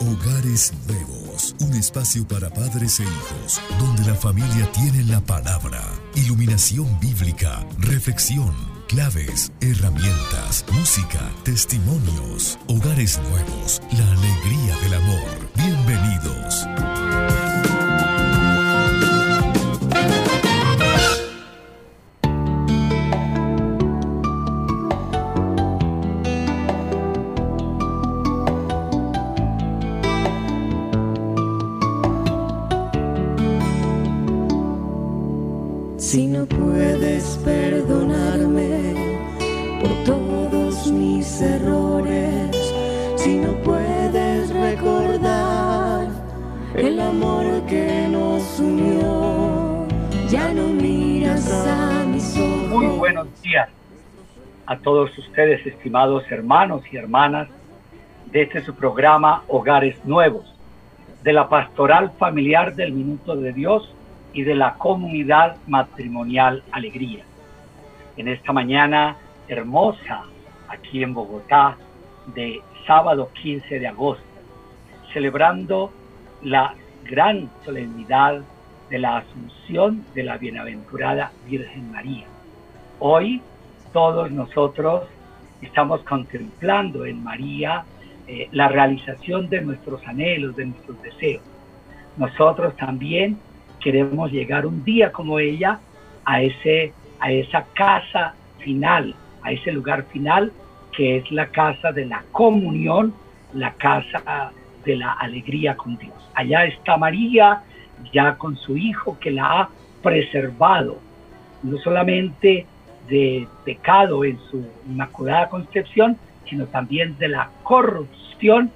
Hogares Nuevos, un espacio para padres e hijos, donde la familia tiene la palabra, iluminación bíblica, reflexión, claves, herramientas, música, testimonios, hogares nuevos, la alegría del amor. Bienvenidos. Ustedes, estimados hermanos y hermanas, de este su programa Hogares Nuevos, de la Pastoral Familiar del Minuto de Dios y de la Comunidad Matrimonial Alegría. En esta mañana hermosa, aquí en Bogotá, de sábado 15 de agosto, celebrando la gran solemnidad de la Asunción de la Bienaventurada Virgen María. Hoy todos nosotros estamos contemplando en María eh, la realización de nuestros anhelos, de nuestros deseos. Nosotros también queremos llegar un día como ella a, ese, a esa casa final, a ese lugar final que es la casa de la comunión, la casa de la alegría con Dios. Allá está María, ya con su hijo que la ha preservado, no solamente de pecado en su inmaculada concepción, sino también de la corrupción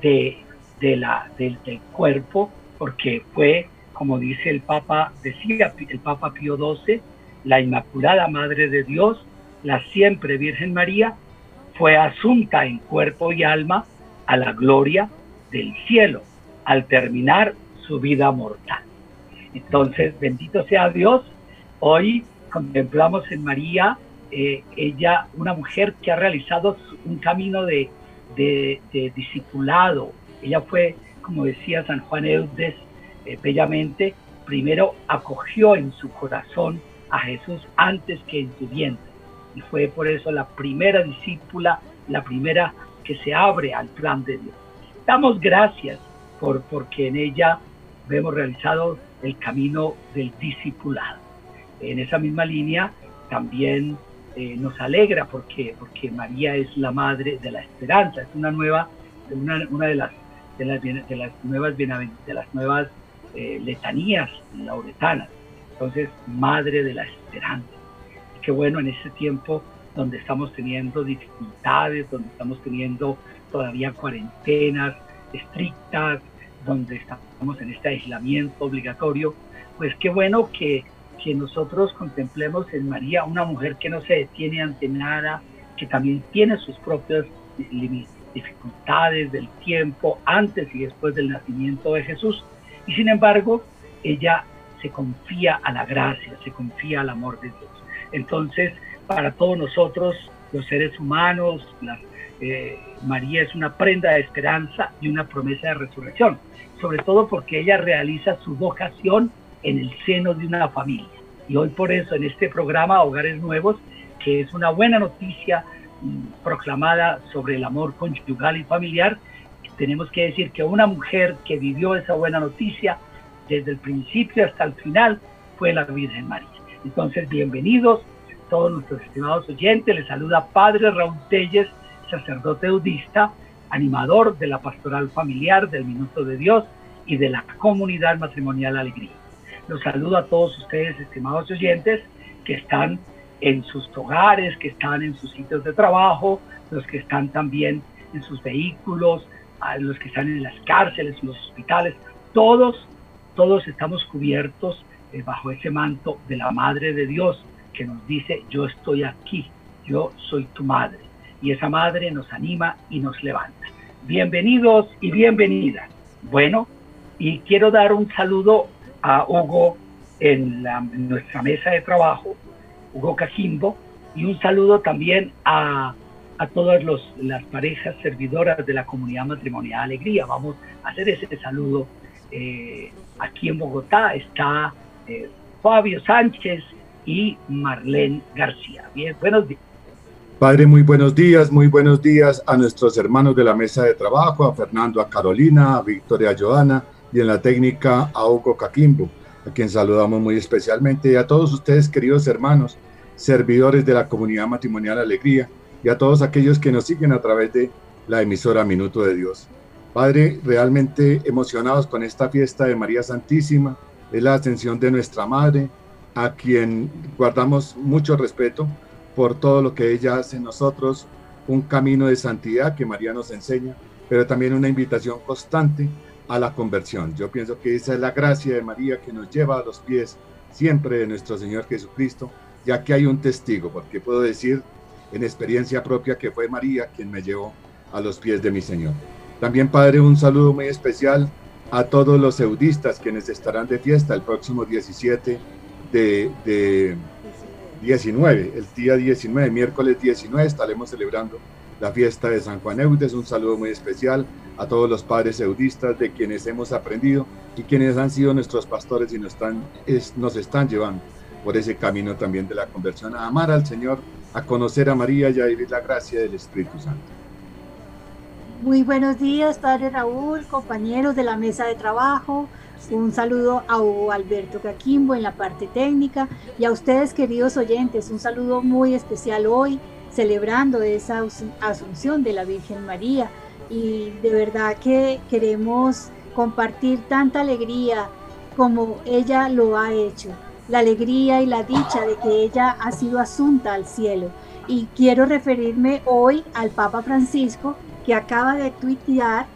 de, del, del cuerpo, porque fue como dice el Papa, decía el Papa Pío XII, la Inmaculada Madre de Dios, la siempre Virgen María, fue asunta en cuerpo y alma a la gloria del cielo al terminar su vida mortal. Entonces, bendito sea Dios, hoy contemplamos en María, eh, ella, una mujer que ha realizado un camino de, de, discipulado. Ella fue, como decía San Juan Eudes, eh, bellamente, primero acogió en su corazón a Jesús antes que en su vientre. Y fue por eso la primera discípula, la primera que se abre al plan de Dios. Damos gracias por porque en ella vemos realizado el camino del discipulado. En esa misma línea también eh, nos alegra porque, porque María es la madre de la esperanza, es una nueva, una, una de las de las, de las nuevas de las nuevas eh, letanías lauretanas. Entonces, madre de la esperanza. Qué bueno en este tiempo donde estamos teniendo dificultades, donde estamos teniendo todavía cuarentenas estrictas, donde estamos en este aislamiento obligatorio, pues qué bueno que, que nosotros contemplemos en María una mujer que no se detiene ante nada, que también tiene sus propias dificultades del tiempo antes y después del nacimiento de Jesús, y sin embargo, ella se confía a la gracia, se confía al amor de Dios. Entonces, para todos nosotros, los seres humanos, eh, María es una prenda de esperanza y una promesa de resurrección, sobre todo porque ella realiza su vocación en el seno de una familia. Y hoy por eso en este programa Hogares Nuevos, que es una buena noticia mm, proclamada sobre el amor conyugal y familiar, tenemos que decir que una mujer que vivió esa buena noticia desde el principio hasta el final fue la Virgen María. Entonces, bienvenidos todos nuestros estimados oyentes. Les saluda Padre Raúl Telles, sacerdote budista, animador de la pastoral familiar del Minuto de Dios y de la comunidad matrimonial Alegría. Los saludo a todos ustedes, estimados oyentes, que están en sus hogares, que están en sus sitios de trabajo, los que están también en sus vehículos, los que están en las cárceles, en los hospitales, todos, todos estamos cubiertos eh, bajo ese manto de la Madre de Dios que nos dice, yo estoy aquí, yo soy tu madre. Y esa madre nos anima y nos levanta. Bienvenidos y bienvenidas. Bueno, y quiero dar un saludo a Hugo en, nuestra mesa de trabajo, Hugo Cajimbo, y un saludo también a a todas las parejas servidoras de la comunidad matrimonial Alegría. Vamos a hacer ese saludo. Eh, aquí en Bogotá está eh, Fabio Sánchez y Marlene García. Bien, buenos días. Padre, muy buenos días, muy buenos días a nuestros hermanos de la mesa de trabajo, a Fernando, a Carolina, a Victoria, a Joana y en la técnica a Hugo Caquimbo, a quien saludamos muy especialmente y a todos ustedes, queridos hermanos, servidores de la comunidad matrimonial Alegría y a todos aquellos que nos siguen a través de la emisora Minuto de Dios. Padre, realmente emocionados con esta fiesta de María Santísima, es la ascensión de nuestra Madre, a quien guardamos mucho respeto por todo lo que ella hace en nosotros, un camino de santidad que María nos enseña, pero también una invitación constante a la conversión. Yo pienso que esa es la gracia de María que nos lleva a los pies siempre de nuestro Señor Jesucristo, ya que hay un testigo, porque puedo decir en experiencia propia que fue María quien me llevó a los pies de mi Señor. También, Padre, un saludo muy especial a todos los eudistas quienes estarán de fiesta el próximo 17 de, de 19, el día 19, miércoles 19, estaremos celebrando la fiesta de San Juan Eudes. Un saludo muy especial a todos los padres eudistas de quienes hemos aprendido y quienes han sido nuestros pastores y nos están, nos están llevando por ese camino también de la conversión, a amar al Señor, a conocer a María y a vivir la gracia del Espíritu Santo. Muy buenos días, Padre Raúl, compañeros de la mesa de trabajo, un saludo a Hugo Alberto Caquimbo en la parte técnica y a ustedes queridos oyentes, un saludo muy especial hoy celebrando esa asunción de la Virgen María y de verdad que queremos compartir tanta alegría como ella lo ha hecho, la alegría y la dicha de que ella ha sido asunta al cielo. Y quiero referirme hoy al Papa Francisco que acaba de tuitear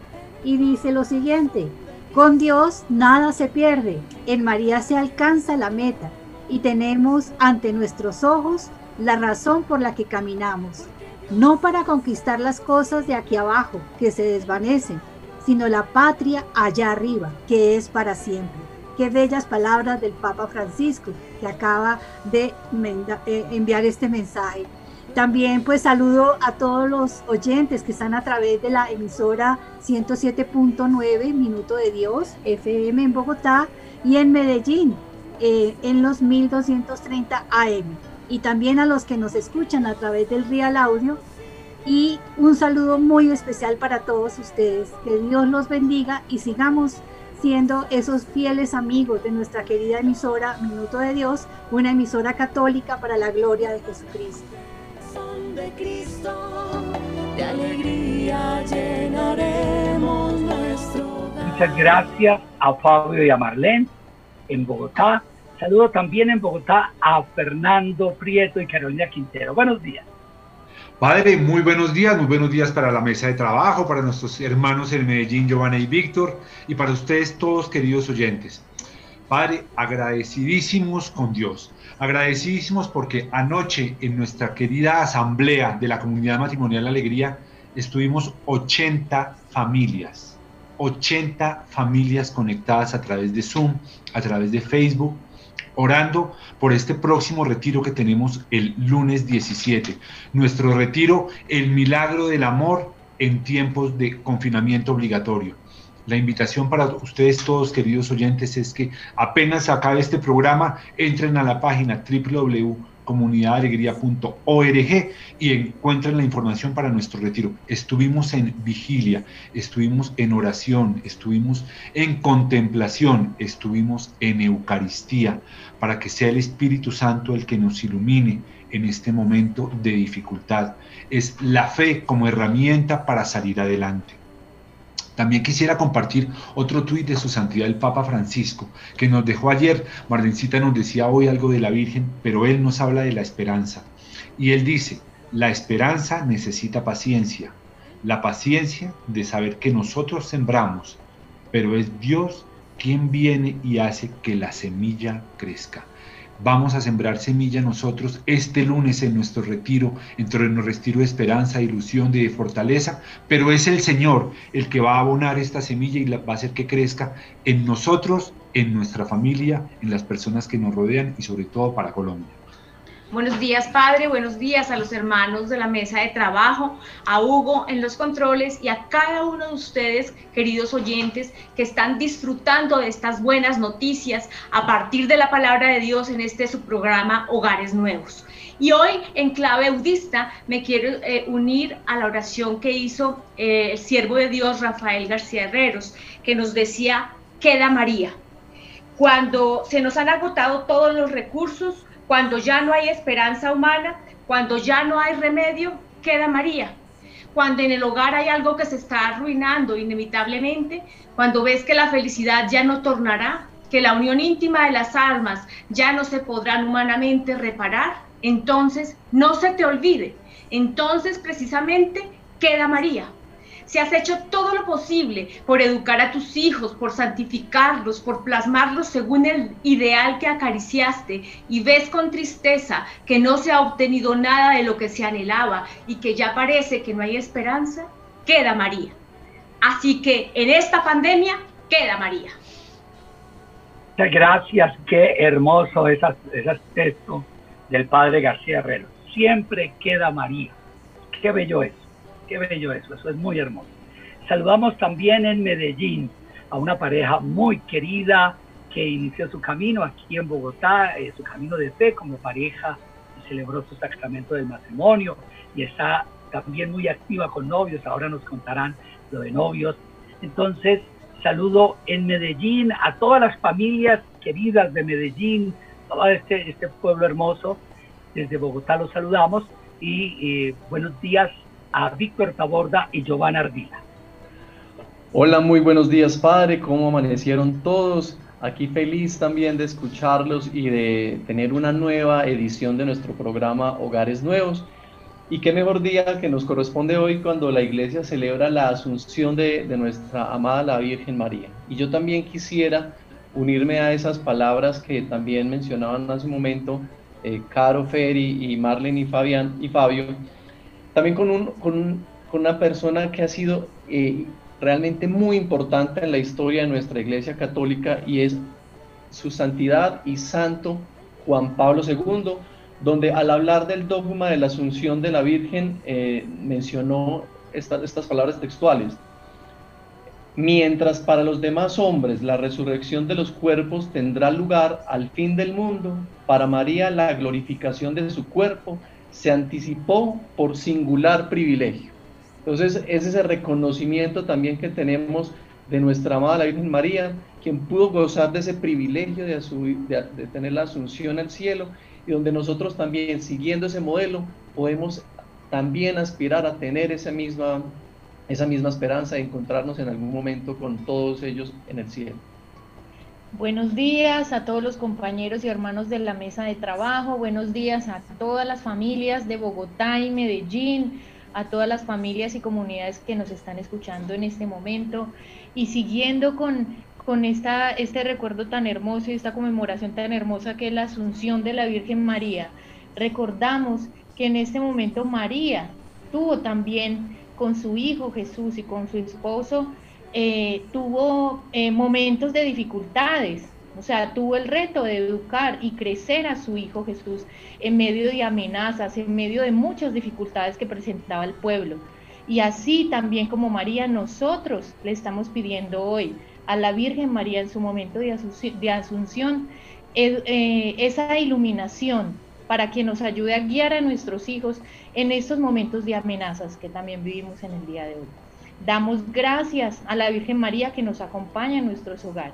y dice lo siguiente, con Dios nada se pierde, en María se alcanza la meta y tenemos ante nuestros ojos la razón por la que caminamos, no para conquistar las cosas de aquí abajo que se desvanecen, sino la patria allá arriba, que es para siempre. Qué bellas palabras del Papa Francisco, que acaba de eh, enviar este mensaje. También pues saludo a todos los oyentes que están a través de la emisora 107.9 Minuto de Dios, FM en Bogotá y en Medellín, eh, en los 1230 AM. Y también a los que nos escuchan a través del Real Audio. Y un saludo muy especial para todos ustedes. Que Dios los bendiga y sigamos siendo esos fieles amigos de nuestra querida emisora Minuto de Dios, una emisora católica para la gloria de Jesucristo de Cristo, de alegría llenaremos nuestro Muchas gracias a Fabio y a Marlene en Bogotá. Saludo también en Bogotá a Fernando Prieto y Carolina Quintero. Buenos días. Padre, muy buenos días, muy buenos días para la mesa de trabajo, para nuestros hermanos en Medellín, Giovanna y Víctor, y para ustedes todos, queridos oyentes. Padre, agradecidísimos con Dios, agradecidísimos porque anoche en nuestra querida asamblea de la comunidad matrimonial Alegría estuvimos 80 familias, 80 familias conectadas a través de Zoom, a través de Facebook, orando por este próximo retiro que tenemos el lunes 17. Nuestro retiro, el milagro del amor en tiempos de confinamiento obligatorio. La invitación para ustedes todos, queridos oyentes, es que apenas acabe este programa, entren a la página www.comunidadalegría.org y encuentren la información para nuestro retiro. Estuvimos en vigilia, estuvimos en oración, estuvimos en contemplación, estuvimos en Eucaristía, para que sea el Espíritu Santo el que nos ilumine en este momento de dificultad. Es la fe como herramienta para salir adelante. También quisiera compartir otro tuit de su santidad el Papa Francisco, que nos dejó ayer. Marlencita nos decía hoy algo de la Virgen, pero él nos habla de la esperanza. Y él dice, la esperanza necesita paciencia, la paciencia de saber que nosotros sembramos, pero es Dios quien viene y hace que la semilla crezca. Vamos a sembrar semilla nosotros este lunes en nuestro retiro, en nuestro retiro de esperanza, ilusión, de fortaleza, pero es el Señor el que va a abonar esta semilla y va a hacer que crezca en nosotros, en nuestra familia, en las personas que nos rodean y sobre todo para Colombia. Buenos días, Padre. Buenos días a los hermanos de la mesa de trabajo, a Hugo en los controles y a cada uno de ustedes, queridos oyentes, que están disfrutando de estas buenas noticias a partir de la palabra de Dios en este su programa Hogares Nuevos. Y hoy, en clave budista, me quiero eh, unir a la oración que hizo eh, el siervo de Dios, Rafael García Herreros, que nos decía, queda María. Cuando se nos han agotado todos los recursos, cuando ya no hay esperanza humana, cuando ya no hay remedio, queda María. Cuando en el hogar hay algo que se está arruinando inevitablemente, cuando ves que la felicidad ya no tornará, que la unión íntima de las almas ya no se podrán humanamente reparar, entonces no se te olvide, entonces precisamente queda María. Si has hecho todo lo posible por educar a tus hijos, por santificarlos, por plasmarlos según el ideal que acariciaste y ves con tristeza que no se ha obtenido nada de lo que se anhelaba y que ya parece que no hay esperanza, queda María. Así que en esta pandemia queda María. Muchas gracias, qué hermoso ese, ese texto del padre García Herrero. Siempre queda María. Qué bello es. Qué bello eso, eso es muy hermoso. Saludamos también en Medellín a una pareja muy querida que inició su camino aquí en Bogotá, eh, su camino de fe como pareja, y celebró su sacramento del matrimonio y está también muy activa con novios, ahora nos contarán lo de novios. Entonces, saludo en Medellín a todas las familias queridas de Medellín, todo este, este pueblo hermoso. Desde Bogotá los saludamos y eh, buenos días a Víctor Taborda y Giovanna Ardila. Hola, muy buenos días, padre. ¿Cómo amanecieron todos? Aquí feliz también de escucharlos y de tener una nueva edición de nuestro programa Hogares Nuevos. Y qué mejor día que nos corresponde hoy cuando la iglesia celebra la asunción de, nuestra amada la Virgen María. Y yo también quisiera unirme a esas palabras que también mencionaban hace un momento eh, Caro Ferri y Marlene y, Fabián, y Fabio, también con, un, con, una persona que ha sido eh, realmente muy importante en la historia de nuestra Iglesia Católica y es su santidad y santo Juan Pablo II, donde al hablar del dogma de la Asunción de la Virgen eh, mencionó estas palabras textuales. Mientras para los demás hombres la resurrección de los cuerpos tendrá lugar al fin del mundo, para María la glorificación de su cuerpo se anticipó por singular privilegio. Entonces, es ese reconocimiento también que tenemos de nuestra amada la Virgen María, quien pudo gozar de ese privilegio de, de, tener la asunción al cielo y donde nosotros también, siguiendo ese modelo, podemos también aspirar a tener esa misma, esa misma esperanza de encontrarnos en algún momento con todos ellos en el cielo. Buenos días a todos los compañeros y hermanos de la mesa de trabajo, buenos días a todas las familias de Bogotá y Medellín, a todas las familias y comunidades que nos están escuchando en este momento y siguiendo con, con esta, este recuerdo tan hermoso y esta conmemoración tan hermosa que es la Asunción de la Virgen María. Recordamos que en este momento María tuvo también con su hijo Jesús y con su esposo eh, tuvo eh, momentos de dificultades, o sea, tuvo el reto de educar y crecer a su hijo Jesús en medio de amenazas, en medio de muchas dificultades que presentaba el pueblo. Y así también como María, nosotros le estamos pidiendo hoy a la Virgen María en su momento de, asunción eh, esa iluminación para que nos ayude a guiar a nuestros hijos en estos momentos de amenazas que también vivimos en el día de hoy. Damos gracias a la Virgen María que nos acompaña en nuestros hogares.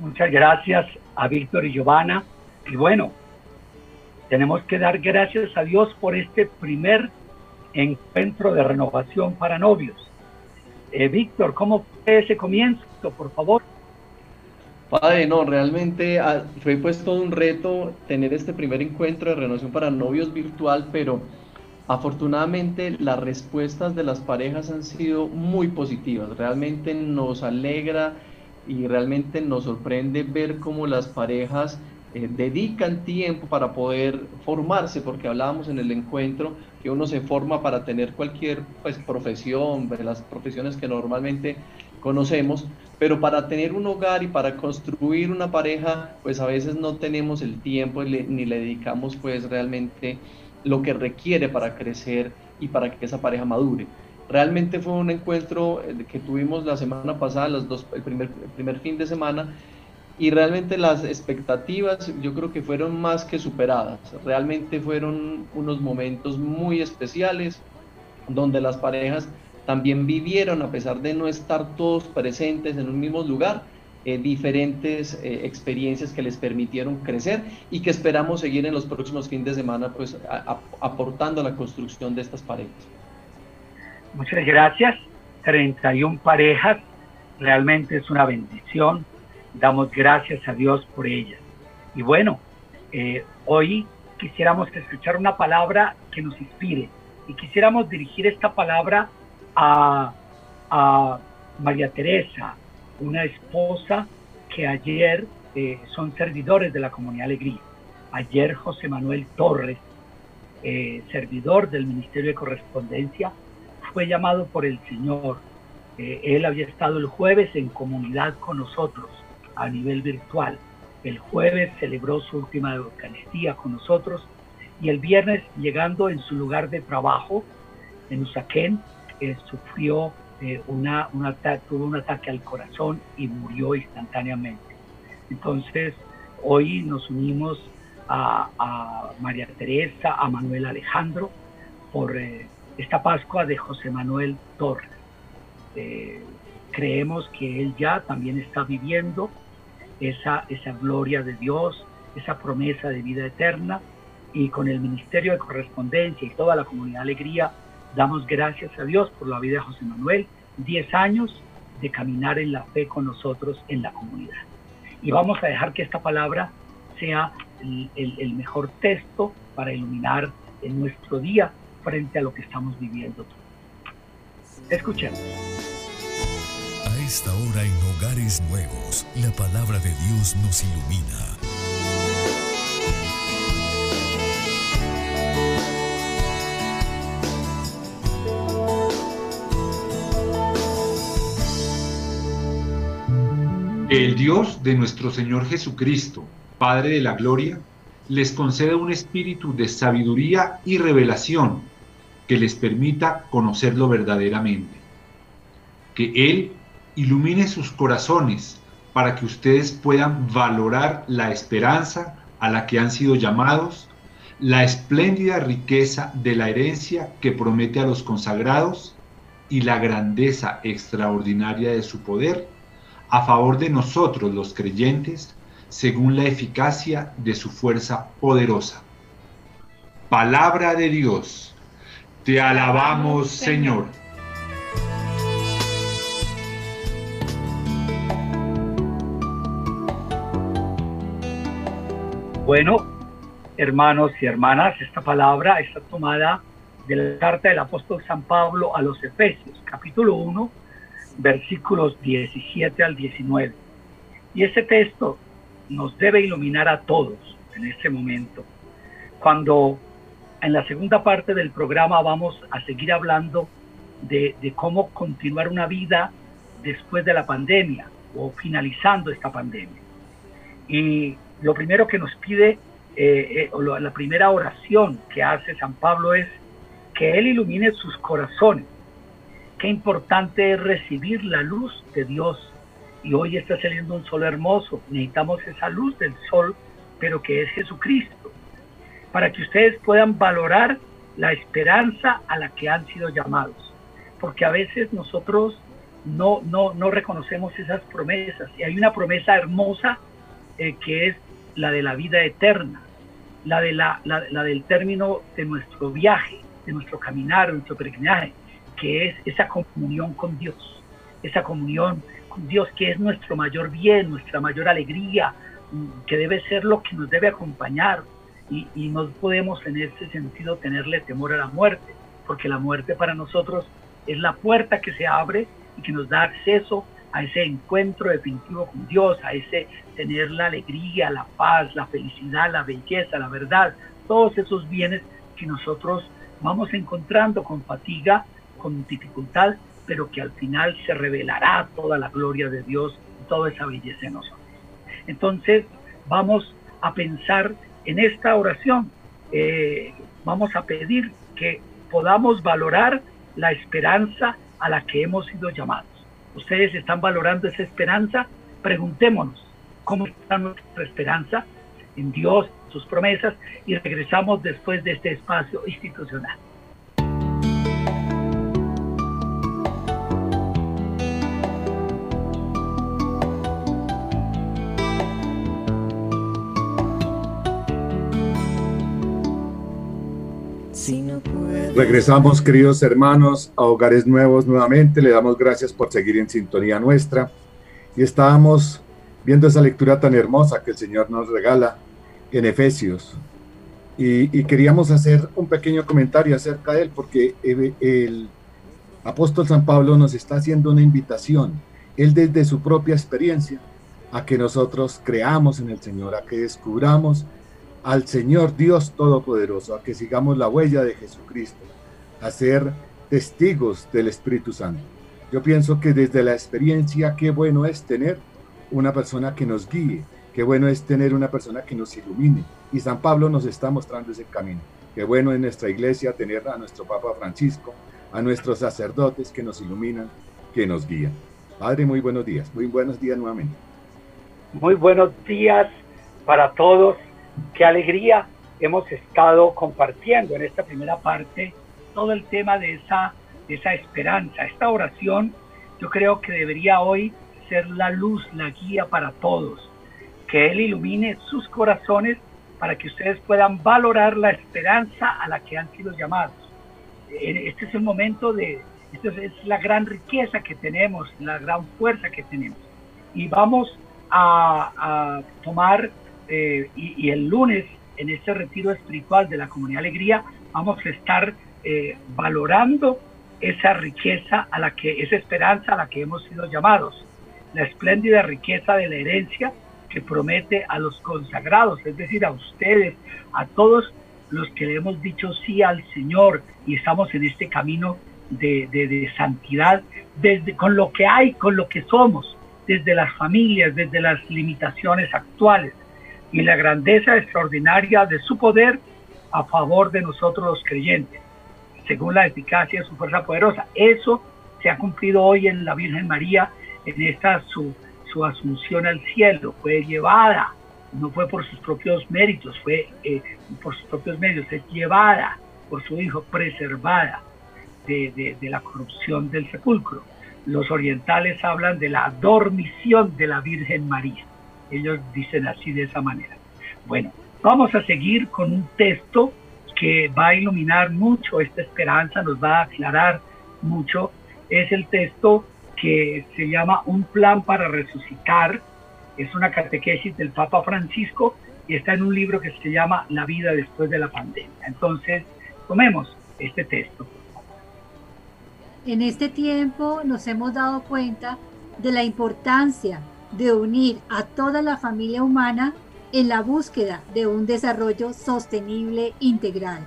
Muchas gracias a Víctor y Giovanna. Y bueno, tenemos que dar gracias a Dios por este primer encuentro de renovación para novios. Eh, Víctor, ¿cómo fue ese comienzo, por favor? Padre, no, realmente ah, fue pues todo un reto tener este primer encuentro de renovación para novios virtual, pero Afortunadamente las respuestas de las parejas han sido muy positivas. Realmente nos alegra y realmente nos sorprende ver cómo las parejas eh, dedican tiempo para poder formarse, porque hablábamos en el encuentro que uno se forma para tener cualquier pues, profesión, las profesiones que normalmente conocemos, pero para tener un hogar y para construir una pareja, pues a veces no tenemos el tiempo ni le dedicamos pues realmente lo que requiere para crecer y para que esa pareja madure. Realmente fue un encuentro eh, que tuvimos la semana pasada, los dos, el, primer, el primer fin de semana, y realmente las expectativas yo creo que fueron más que superadas. Realmente fueron unos momentos muy especiales donde las parejas también vivieron, a pesar de no estar todos presentes en un mismo lugar, eh, diferentes eh, experiencias que les permitieron crecer y que esperamos seguir en los próximos fines de semana, pues aportando a la construcción de estas parejas. Muchas gracias. 31 parejas, realmente es una bendición. Damos gracias a Dios por ellas. Y bueno, eh, hoy quisiéramos escuchar una palabra que nos inspire y quisiéramos dirigir esta palabra a, María Teresa, una esposa que ayer eh, son servidores de la Comunidad Alegría. Ayer José Manuel Torres, eh, servidor del Ministerio de Correspondencia, fue llamado por el Señor. Eh, él había estado el jueves en comunidad con nosotros a nivel virtual. El jueves celebró su última Eucaristía con nosotros y el viernes, llegando en su lugar de trabajo en Usaquén, sufrió eh, una, un ataque, tuvo un ataque al corazón y murió instantáneamente. Entonces, hoy nos unimos a, María Teresa, a Manuel Alejandro, por eh, esta Pascua de José Manuel Torres. Eh, creemos que él ya también está viviendo esa, esa gloria de Dios, esa promesa de vida eterna, y con el Ministerio de Correspondencia y toda la comunidad Alegría, Damos gracias a Dios por la vida de José Manuel, 10 años de caminar en la fe con nosotros en la comunidad. Y vamos a dejar que esta palabra sea el, mejor texto para iluminar en nuestro día frente a lo que estamos viviendo. Escuchemos. A esta hora en Hogares Nuevos, la palabra de Dios nos ilumina. El Dios de nuestro Señor Jesucristo, Padre de la Gloria, les conceda un espíritu de sabiduría y revelación que les permita conocerlo verdaderamente. Que Él ilumine sus corazones para que ustedes puedan valorar la esperanza a la que han sido llamados, la espléndida riqueza de la herencia que promete a los consagrados y la grandeza extraordinaria de su poder a favor de nosotros los creyentes, según la eficacia de su fuerza poderosa. Palabra de Dios, te alabamos Señor. Bueno, hermanos y hermanas, esta palabra está tomada de la carta del apóstol San Pablo a los Efesios, capítulo 1, versículos 17 al 19. Y ese texto nos debe iluminar a todos en este momento. Cuando en la segunda parte del programa vamos a seguir hablando de, cómo continuar una vida después de la pandemia o finalizando esta pandemia. Y lo primero que nos pide, eh, eh, la primera oración que hace San Pablo es que Él ilumine sus corazones qué importante es recibir la luz de Dios. Y hoy está saliendo un sol hermoso. Necesitamos esa luz del sol, pero que es Jesucristo, para que ustedes puedan valorar la esperanza a la que han sido llamados. Porque a veces nosotros no, no, no reconocemos esas promesas. Y hay una promesa hermosa eh, que es la de la vida eterna, la, de la, la del término de nuestro viaje, de nuestro caminar, de nuestro peregrinaje que es esa comunión con Dios, esa comunión con Dios que es nuestro mayor bien, nuestra mayor alegría, mm, que debe ser lo que nos debe acompañar. Y, no podemos en ese sentido tenerle temor a la muerte, porque la muerte para nosotros es la puerta que se abre y que nos da acceso a ese encuentro definitivo con Dios, a ese tener la alegría, la paz, la felicidad, la belleza, la verdad, todos esos bienes que nosotros vamos encontrando con fatiga con dificultad, pero que al final se revelará toda la gloria de Dios y toda esa belleza en nosotros. Entonces, vamos a pensar en esta oración. Eh, vamos a pedir que podamos valorar la esperanza a la que hemos sido llamados. ¿Ustedes están valorando esa esperanza? Preguntémonos, ¿cómo está nuestra esperanza en Dios, sus promesas? Y regresamos después de este espacio institucional. Regresamos, queridos hermanos, a Hogares Nuevos nuevamente. Le damos gracias por seguir en sintonía nuestra. Y estábamos viendo esa lectura tan hermosa que el Señor nos regala en Efesios. Y, queríamos hacer un pequeño comentario acerca de él, porque el apóstol San Pablo nos está haciendo una invitación, él desde su propia experiencia, a que nosotros creamos en el Señor, a que descubramos al Señor Dios Todopoderoso, a que sigamos la huella de Jesucristo, a ser testigos del Espíritu Santo. Yo pienso que desde la experiencia, qué bueno es tener una persona que nos guíe, qué bueno es tener una persona que nos ilumine. Y San Pablo nos está mostrando ese camino. Qué bueno en nuestra iglesia tener a nuestro Papa Francisco, a nuestros sacerdotes que nos iluminan, que nos guían. Padre, muy buenos días. Muy buenos días nuevamente. Muy buenos días para todos qué alegría hemos estado compartiendo en esta primera parte todo el tema de esa, esa esperanza. Esta oración yo creo que debería hoy ser la luz, la guía para todos. Que Él ilumine sus corazones para que ustedes puedan valorar la esperanza a la que han sido llamados. Este es el momento de, esta es la gran riqueza que tenemos, la gran fuerza que tenemos. Y vamos a, a tomar eh, y, el lunes en este retiro espiritual de la Comunidad Alegría vamos a estar eh, valorando esa riqueza a la que, esa esperanza a la que hemos sido llamados, la espléndida riqueza de la herencia que promete a los consagrados, es decir, a ustedes, a todos los que le hemos dicho sí al Señor y estamos en este camino de, de santidad, desde con lo que hay, con lo que somos, desde las familias, desde las limitaciones actuales, y la grandeza extraordinaria de su poder a favor de nosotros los creyentes, según la eficacia de su fuerza poderosa. Eso se ha cumplido hoy en la Virgen María, en esta su, su asunción al cielo. Fue llevada, no fue por sus propios méritos, fue eh, por sus propios medios, es llevada por su Hijo, preservada de, de la corrupción del sepulcro. Los orientales hablan de la dormición de la Virgen María. Ellos dicen así de esa manera. Bueno, vamos a seguir con un texto que va a iluminar mucho esta esperanza, nos va a aclarar mucho. Es el texto que se llama Un plan para resucitar. Es una catequesis del Papa Francisco y está en un libro que se llama La vida después de la pandemia. Entonces, tomemos este texto. En este tiempo nos hemos dado cuenta de la importancia de unir a toda la familia humana en la búsqueda de un desarrollo sostenible integral.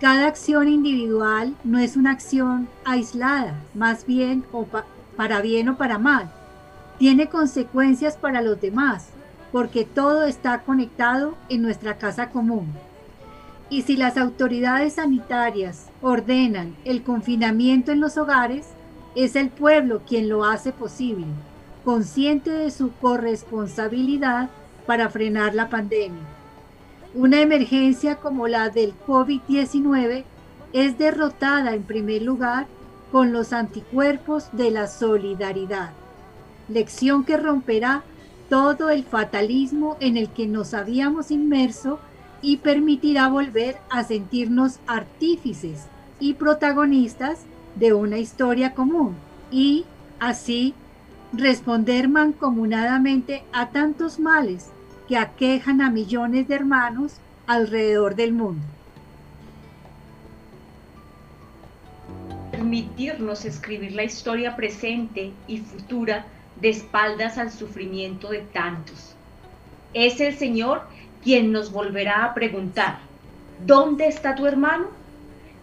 Cada acción individual no es una acción aislada, más bien para bien o para mal. Tiene consecuencias para los demás, porque todo está conectado en nuestra casa común. Y si las autoridades sanitarias ordenan el confinamiento en los hogares, es el pueblo quien lo hace posible consciente de su corresponsabilidad para frenar la pandemia. Una emergencia como la del COVID-19 es derrotada en primer lugar con los anticuerpos de la solidaridad, lección que romperá todo el fatalismo en el que nos habíamos inmerso y permitirá volver a sentirnos artífices y protagonistas de una historia común y así responder mancomunadamente a tantos males que aquejan a millones de hermanos alrededor del mundo. Permitirnos escribir la historia presente y futura de espaldas al sufrimiento de tantos. Es el Señor quien nos volverá a preguntar, ¿dónde está tu hermano?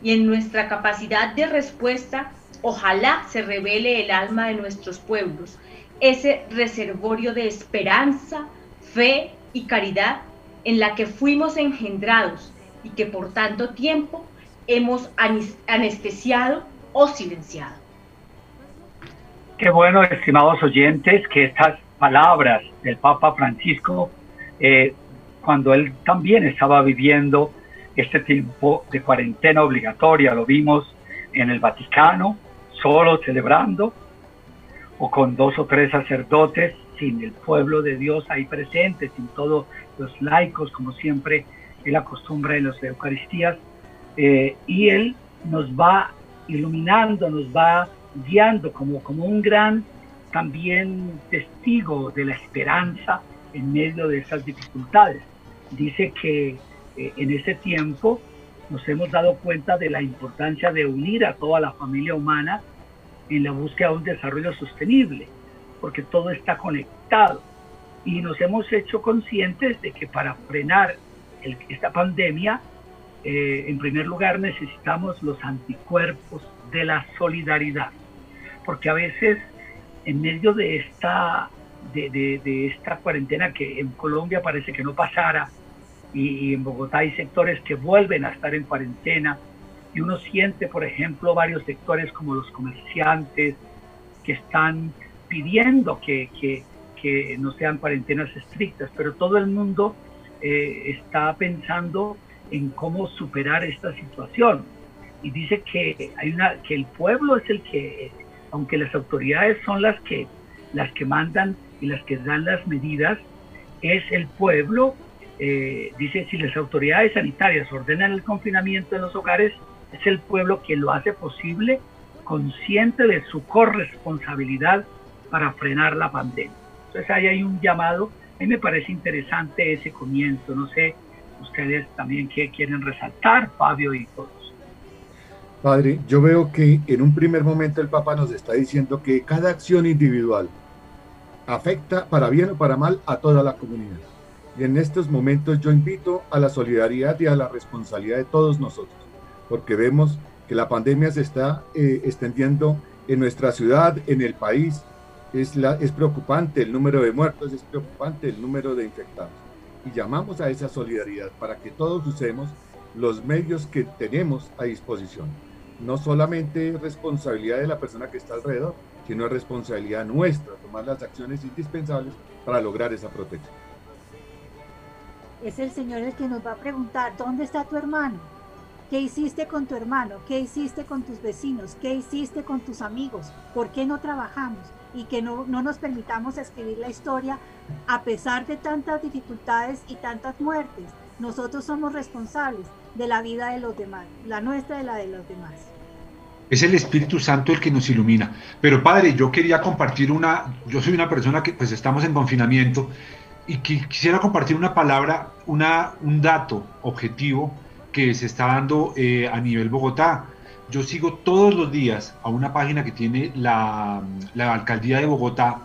Y en nuestra capacidad de respuesta Ojalá se revele el alma de nuestros pueblos, ese reservorio de esperanza, fe y caridad en la que fuimos engendrados y que por tanto tiempo hemos anestesiado o silenciado. Qué bueno, estimados oyentes, que estas palabras del Papa Francisco, eh, cuando él también estaba viviendo este tiempo de cuarentena obligatoria, lo vimos en el Vaticano, solo celebrando, o con dos o tres sacerdotes, sin el pueblo de Dios ahí presente, sin todos los laicos, como siempre él acostumbra en las Eucaristías, eh, y él nos va iluminando, nos va guiando como, como un gran también testigo de la esperanza en medio de esas dificultades. Dice que eh, en ese tiempo nos hemos dado cuenta de la importancia de unir a toda la familia humana en la búsqueda de un desarrollo sostenible, porque todo está conectado. Y nos hemos hecho conscientes de que para frenar esta pandemia, eh, en primer lugar necesitamos los anticuerpos de la solidaridad, porque a veces en medio de esta, de, esta cuarentena que en Colombia parece que no pasara, y, en Bogotá hay sectores que vuelven a estar en cuarentena, y uno siente, por ejemplo, varios sectores como los comerciantes que están pidiendo que, que, no sean cuarentenas estrictas, pero todo el mundo eh, está pensando en cómo superar esta situación. Y dice que, hay una, que el pueblo es el que aunque las autoridades son las que, las que mandan y las que dan las medidas, es el pueblo, eh, dice, si las autoridades sanitarias ordenan el confinamiento en los hogares, es el pueblo quien lo hace posible, consciente de su corresponsabilidad para frenar la pandemia. Entonces ahí hay un llamado, a mí me parece interesante ese comienzo, no sé ustedes también qué quieren resaltar, Fabio y todos. Padre, yo veo que en un primer momento el Papa nos está diciendo que cada acción individual afecta para bien o para mal a toda la comunidad. Y en estos momentos yo invito a la solidaridad y a la responsabilidad de todos nosotros, porque vemos que la pandemia se está eh, extendiendo en nuestra ciudad, en el país. Es, la, es preocupante el número de muertos, es preocupante el número de infectados. Y llamamos a esa solidaridad para que todos usemos los medios que tenemos a disposición no solamente es responsabilidad de la persona que está alrededor, sino es responsabilidad nuestra tomar las acciones indispensables para lograr esa protección. Es el Señor el que nos va a preguntar, ¿dónde está tu hermano? ¿Qué hiciste con tu hermano? ¿Qué hiciste con tus vecinos? ¿Qué hiciste con tus amigos? ¿Por qué no trabajamos? Y que no, no nos permitamos escribir la historia a pesar de tantas dificultades y tantas muertes. Nosotros somos responsables de la vida de los demás, la nuestra y la de los demás. Es el Espíritu Santo el que nos ilumina. Pero Padre, yo quería compartir una, yo soy una persona que pues estamos en confinamiento y quisiera compartir una palabra, una, un dato objetivo que se está dando eh, a nivel Bogotá. Yo sigo todos los días a una página que tiene la, la alcaldía de Bogotá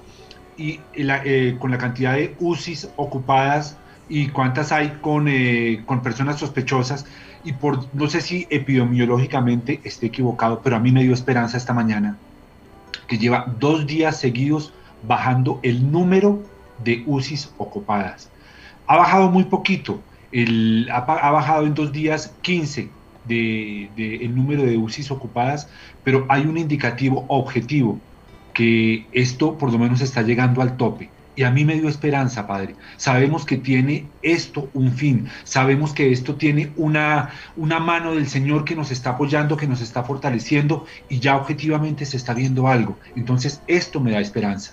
y eh, con la cantidad de UCIs ocupadas y cuántas hay con, eh, con personas sospechosas y por no sé si epidemiológicamente esté equivocado, pero a mí me dio esperanza esta mañana que lleva dos días seguidos bajando el número de UCIs ocupadas. Ha bajado muy poquito, el, ha, bajado en dos días 15 de, el número de UCIs ocupadas, pero hay un indicativo objetivo que esto por lo menos está llegando al tope y a mí me dio esperanza, Padre. Sabemos que tiene esto un fin, sabemos que esto tiene una, una mano del Señor que nos está apoyando, que nos está fortaleciendo y ya objetivamente se está viendo algo. Entonces esto me da esperanza.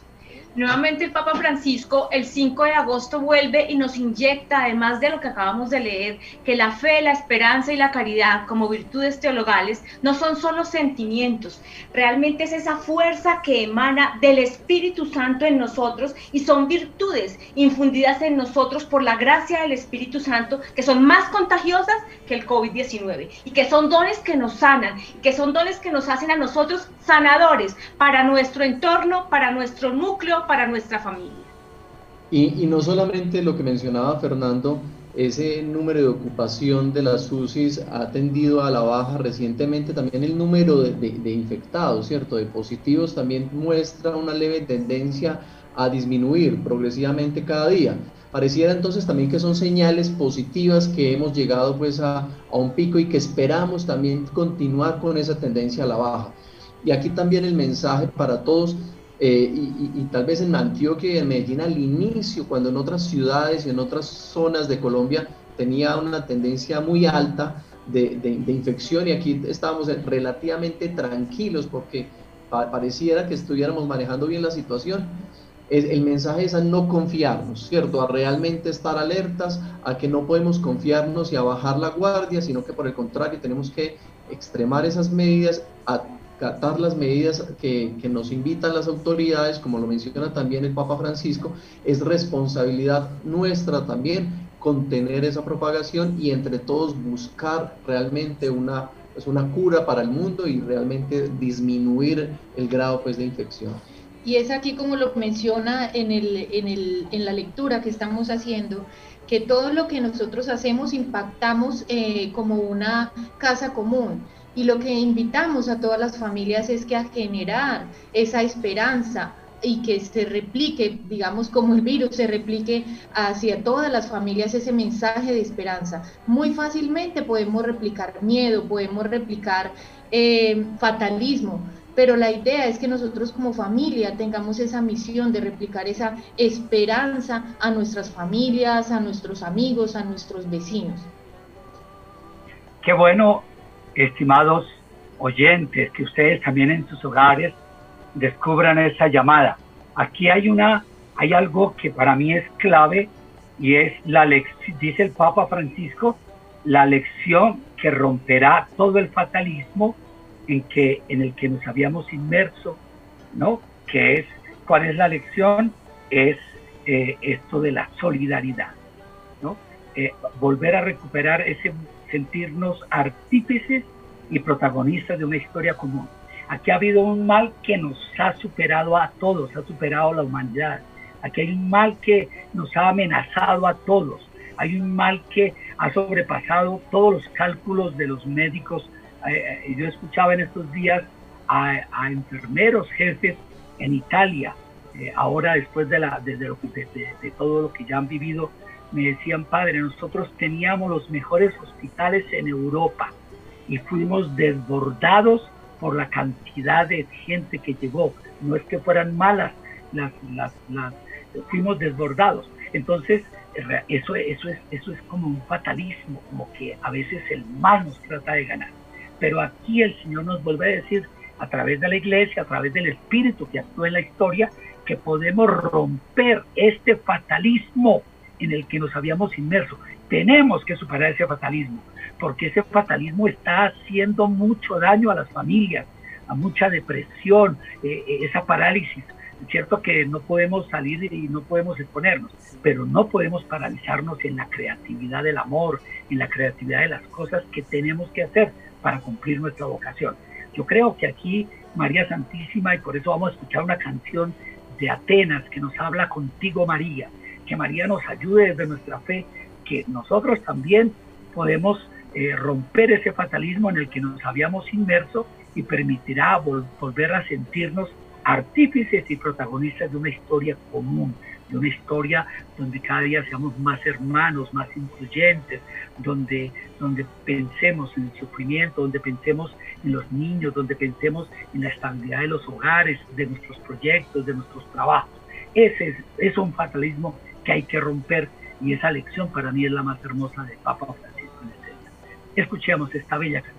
Nuevamente el Papa Francisco el 5 de agosto vuelve y nos inyecta, además de lo que acabamos de leer, que la fe, la esperanza y la caridad como virtudes teologales no son solo sentimientos, realmente es esa fuerza que emana del Espíritu Santo en nosotros y son virtudes infundidas en nosotros por la gracia del Espíritu Santo que son más contagiosas que el COVID-19 y que son dones que nos sanan, que son dones que nos hacen a nosotros sanadores para nuestro entorno, para nuestro núcleo, para nuestra familia. Y, no solamente lo que mencionaba Fernando, ese número de ocupación de las UCIs ha tendido a la baja recientemente, también el número de, de, infectados, ¿cierto? De positivos también muestra una leve tendencia a disminuir progresivamente cada día. Pareciera entonces también que son señales positivas que hemos llegado pues a, a un pico y que esperamos también continuar con esa tendencia a la baja. Y aquí también el mensaje para todos eh, y, tal vez en Antioquia y en Medellín al inicio, cuando en otras ciudades y en otras zonas de Colombia tenía una tendencia muy alta de, de, infección y aquí estábamos relativamente tranquilos porque pareciera que estuviéramos manejando bien la situación. el mensaje es a no confiarnos, ¿cierto? A realmente estar alertas, a que no podemos confiarnos y a bajar la guardia, sino que por el contrario tenemos que extremar esas medidas, a acatar las medidas que, que, nos invitan las autoridades, como lo menciona también el Papa Francisco, es responsabilidad nuestra también contener esa propagación y entre todos buscar realmente una, pues una cura para el mundo y realmente disminuir el grado pues, de infección. Y es aquí como lo menciona en, el, en, el, en la lectura que estamos haciendo, que todo lo que nosotros hacemos impactamos eh, como una casa común y lo que invitamos a todas las familias es que a generar esa esperanza y que se replique, digamos, como el virus se replique hacia todas las familias ese mensaje de esperanza. Muy fácilmente podemos replicar miedo, podemos replicar eh, fatalismo, pero la idea es que nosotros como familia tengamos esa misión de replicar esa esperanza a nuestras familias, a nuestros amigos, a nuestros vecinos. Qué bueno estimados oyentes, que ustedes también en sus hogares descubran esa llamada. Aquí hay una, hay algo que para mí es clave y es la lección, dice el Papa Francisco, la lección que romperá todo el fatalismo en que en el que nos habíamos inmerso, ¿no? Que es cuál es la lección es eh, esto de la solidaridad, ¿no? Eh, volver a recuperar ese sentirnos artífices y protagonistas de una historia común. Aquí ha habido un mal que nos ha superado a todos, ha superado a la humanidad. Aquí hay un mal que nos ha amenazado a todos. Hay un mal que ha sobrepasado todos los cálculos de los médicos. Eh, eh, yo escuchaba en estos días a, enfermeros jefes en Italia, eh, ahora después de, la, de, de todo lo que ya han vivido, me decían, padre, nosotros teníamos los mejores hospitales en Europa y fuimos desbordados por la cantidad de gente que llegó. No es que fueran malas, las, las, las, fuimos desbordados. Entonces, eso, eso, es, eso es como un fatalismo, como que a veces el mal nos trata de ganar. Pero aquí el Señor nos vuelve a decir, a través de la iglesia, a través del Espíritu que actúa en la historia, que podemos romper este fatalismo en el que nos habíamos inmerso. Tenemos que superar ese fatalismo, porque ese fatalismo está haciendo mucho daño a las familias, a mucha depresión, eh, eh, esa parálisis. Es cierto que no podemos salir y no podemos exponernos, pero no podemos paralizarnos en la creatividad del amor, en la creatividad de las cosas que tenemos que hacer para cumplir nuestra vocación. Yo creo que aquí María Santísima, y por eso vamos a escuchar una canción de Atenas que nos habla contigo María, que María nos ayude desde nuestra fe, que nosotros también podemos eh, romper ese fatalismo en el que nos habíamos inmerso y permitirá volver a sentirnos artífices y protagonistas de una historia común, de una historia donde cada día seamos más hermanos, más incluyentes, donde, donde pensemos en el sufrimiento, donde pensemos en los niños, donde pensemos en la estabilidad de los hogares, de nuestros proyectos, de nuestros trabajos. Ese es, es un fatalismo que hay que romper y esa lección para mí es la más hermosa de Papa Francisco en este. Escuchemos esta bella canción.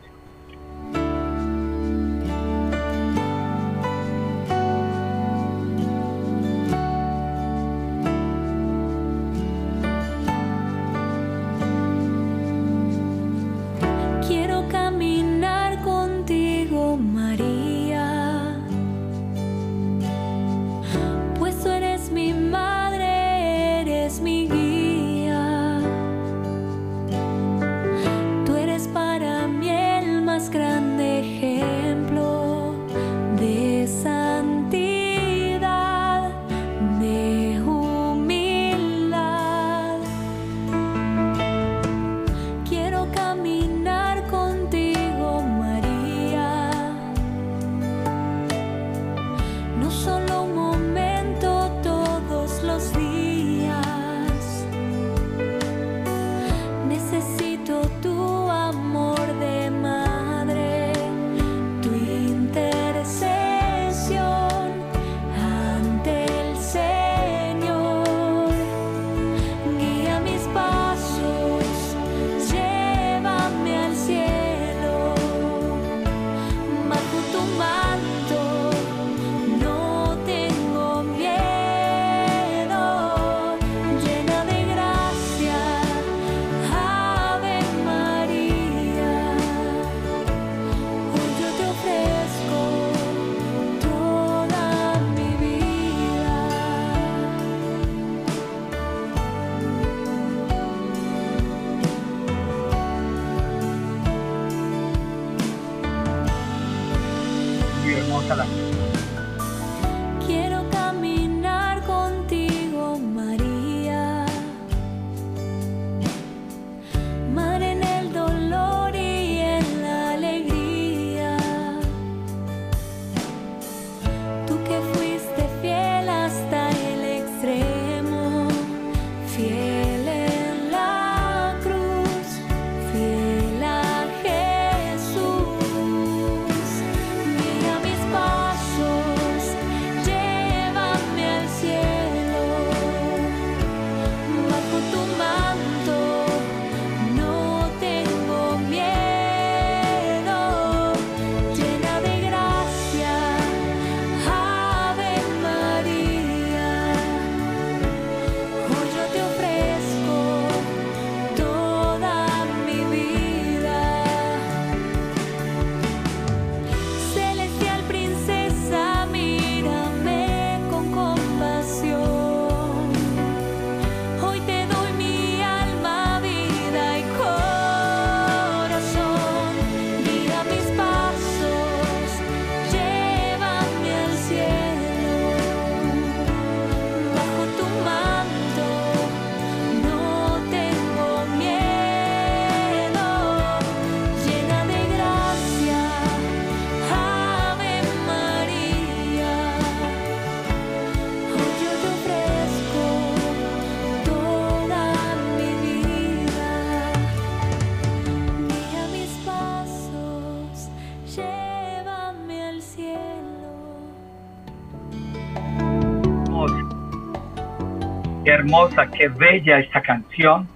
Hermosa, qué bella esta canción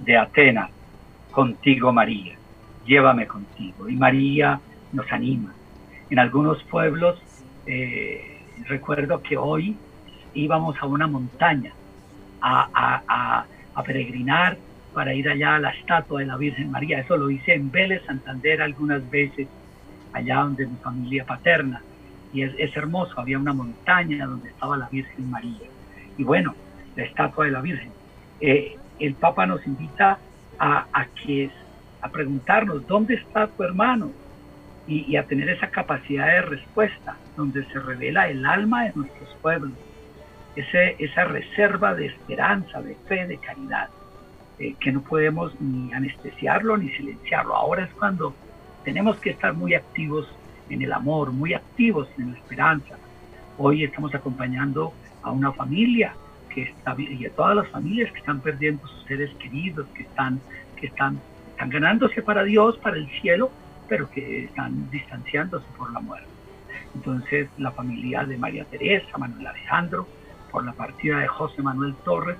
de Atenas. Contigo, María. Llévame contigo. Y María nos anima. En algunos pueblos, eh, recuerdo que hoy íbamos a una montaña a, a- a- a peregrinar para ir allá a la estatua de la Virgen María. Eso lo hice en Vélez, Santander, algunas veces, allá donde mi familia paterna y es, es hermoso, había una montaña donde estaba la Virgen María. Y bueno, la estatua de la Virgen. Eh, el Papa nos invita a, a, que, a preguntarnos, ¿dónde está tu hermano? Y, y a tener esa capacidad de respuesta, donde se revela el alma de nuestros pueblos, ese, esa reserva de esperanza, de fe, de caridad, eh, que no podemos ni anestesiarlo ni silenciarlo. Ahora es cuando tenemos que estar muy activos en el amor, muy activos en la esperanza. Hoy estamos acompañando a una familia y a todas las familias que están perdiendo sus seres queridos, que están que están están ganándose para Dios, para el cielo, pero que están distanciándose por la muerte. Entonces, la familia de María Teresa, Manuel Alejandro, por la partida de José Manuel Torres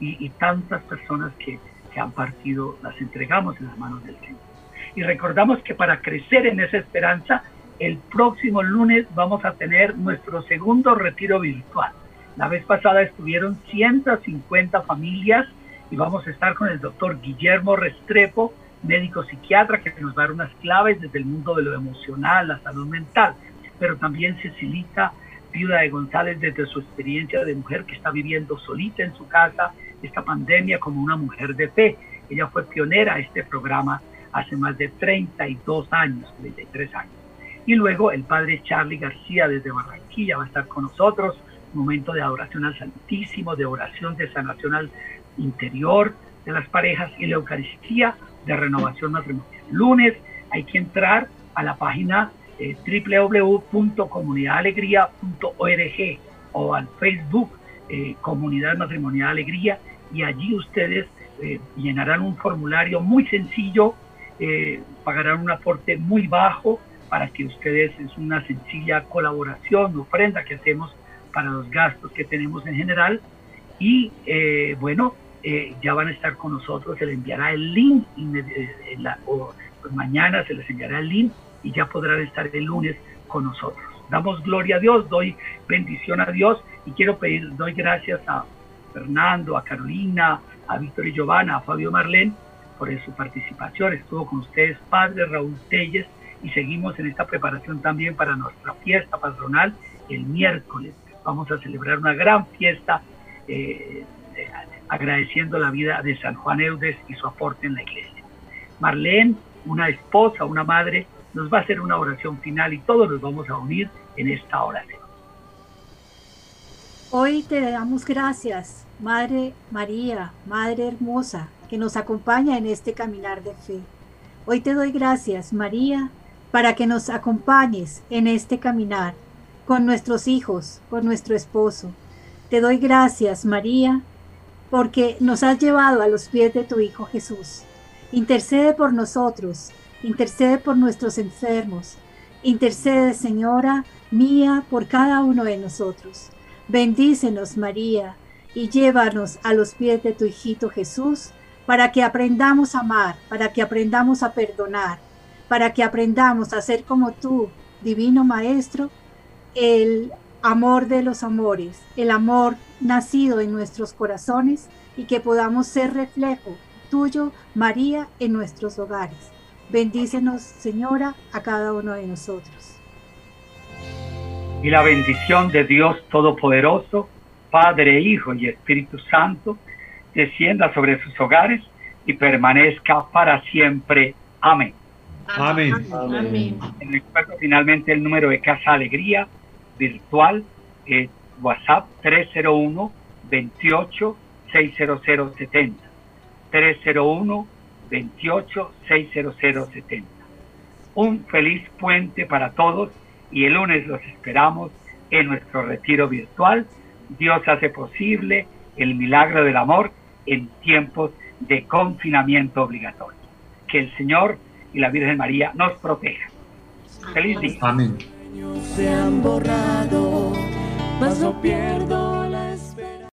y, y tantas personas que, que han partido, las entregamos en las manos del Señor. Y recordamos que para crecer en esa esperanza, el próximo lunes vamos a tener nuestro segundo retiro virtual. La vez pasada estuvieron 150 familias y vamos a estar con el doctor Guillermo Restrepo, médico psiquiatra, que nos va a dar unas claves desde el mundo de lo emocional, la salud mental, pero también Cecilita, viuda de González, desde su experiencia de mujer que está viviendo solita en su casa esta pandemia como una mujer de fe. Ella fue pionera a este programa hace más de 32 años, 33 años. Y luego el padre Charlie García desde Barranquilla va a estar con nosotros, momento de adoración al Santísimo, de oración de sanación al interior de las parejas y la Eucaristía de renovación matrimonial. Lunes hay que entrar a la página eh, www.comunidadalegría.org o al Facebook eh, Comunidad Matrimonial Alegría y allí ustedes eh, llenarán un formulario muy sencillo, eh, pagarán un aporte muy bajo para que ustedes, es una sencilla colaboración, ofrenda que hacemos para los gastos que tenemos en general y eh, bueno, eh, ya van a estar con nosotros, se les enviará el link o, pues mañana se les enviará el link y ya podrán estar el lunes con nosotros. Damos gloria a Dios, doy bendición a Dios y quiero pedir, doy gracias a Fernando, a Carolina, a Víctor y Giovanna, a Fabio Marlén por su participación. Estuvo con ustedes Padre Raúl Telles y seguimos en esta preparación también para nuestra fiesta patronal el miércoles. Vamos a celebrar una gran fiesta eh, agradeciendo la vida de San Juan Eudes y su aporte en la iglesia. Marlene, una esposa, una madre nos va a hacer una oración final y todos nos vamos a unir en esta oración. Hoy te damos gracias, Madre María, Madre hermosa, que nos acompaña en este caminar de fe. Hoy te doy gracias, María, para que nos acompañes en este caminar con nuestros hijos, con nuestro esposo. Te doy gracias, María, porque nos has llevado a los pies de tu Hijo Jesús. Intercede por nosotros, intercede por nuestros enfermos, intercede, Señora mía, por cada uno de nosotros. Bendícenos, María, y llévanos a los pies de tu Hijito Jesús, para que aprendamos a amar, para que aprendamos a perdonar, para que aprendamos a ser como tú, Divino Maestro, el amor de los amores, el amor nacido en nuestros corazones y que podamos ser reflejo tuyo, María, en nuestros hogares. Bendícenos, Señora, a cada uno de nosotros y la bendición de Dios Todopoderoso, Padre, Hijo y Espíritu Santo, descienda sobre sus hogares y permanezca para siempre. Amén. Amén. Amén. Recuerdo finalmente el número de Casa Alegría virtual, WhatsApp 301 28 60070. 301 28 60070. Un feliz puente para todos y el lunes los esperamos en nuestro retiro virtual. Dios hace posible el milagro del amor en tiempos de confinamiento obligatorio. Que el Señor y la Virgen María nos protejan. Feliz día. Amén. Se han borrado, mas no pierdo